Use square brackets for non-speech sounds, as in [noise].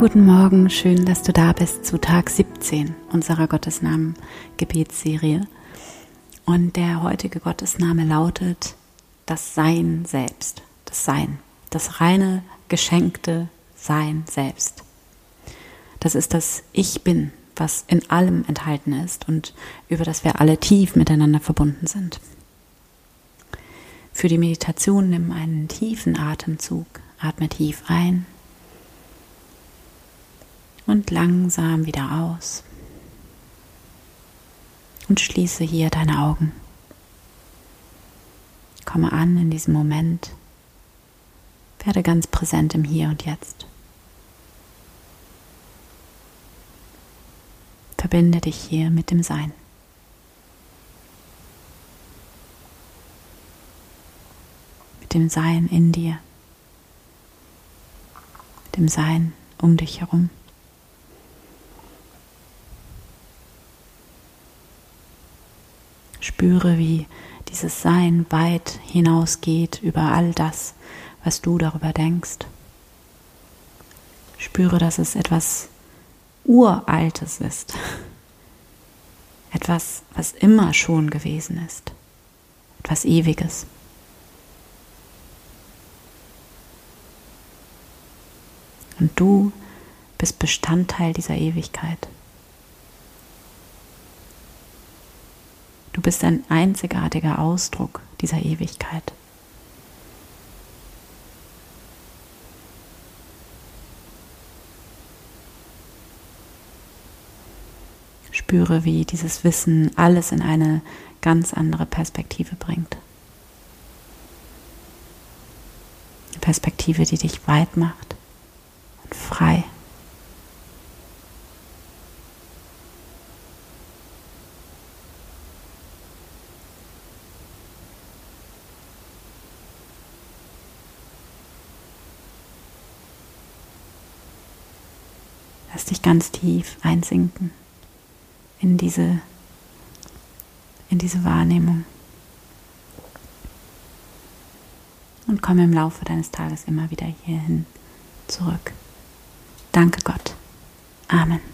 Guten Morgen, schön, dass du da bist zu Tag 17 unserer Gottesnamen Gebetsserie. Und der heutige Gottesname lautet das Sein selbst, das Sein, das reine, geschenkte Sein selbst. Das ist das Ich bin, was in allem enthalten ist und über das wir alle tief miteinander verbunden sind. Für die Meditation nimm einen tiefen Atemzug, atme tief ein und langsam wieder aus. Und schließe hier deine Augen. Komme an in diesem Moment. Werde ganz präsent im Hier und Jetzt. Verbinde dich hier mit dem Sein. Mit dem Sein in dir. Mit dem Sein um dich herum. Spüre, wie dieses Sein weit hinausgeht über all das, was du darüber denkst. Spüre, dass es etwas Uraltes ist. [laughs] Etwas, was immer schon gewesen ist. Etwas Ewiges. Und du bist Bestandteil dieser Ewigkeit. Du bist ein einzigartiger Ausdruck dieser Ewigkeit. Spüre, wie dieses Wissen alles in eine ganz andere Perspektive bringt. Eine Perspektive, die dich weit macht und frei. Lass dich ganz tief einsinken in diese, in diese Wahrnehmung. Und komm im Laufe deines Tages immer wieder hierhin zurück. Danke Gott. Amen.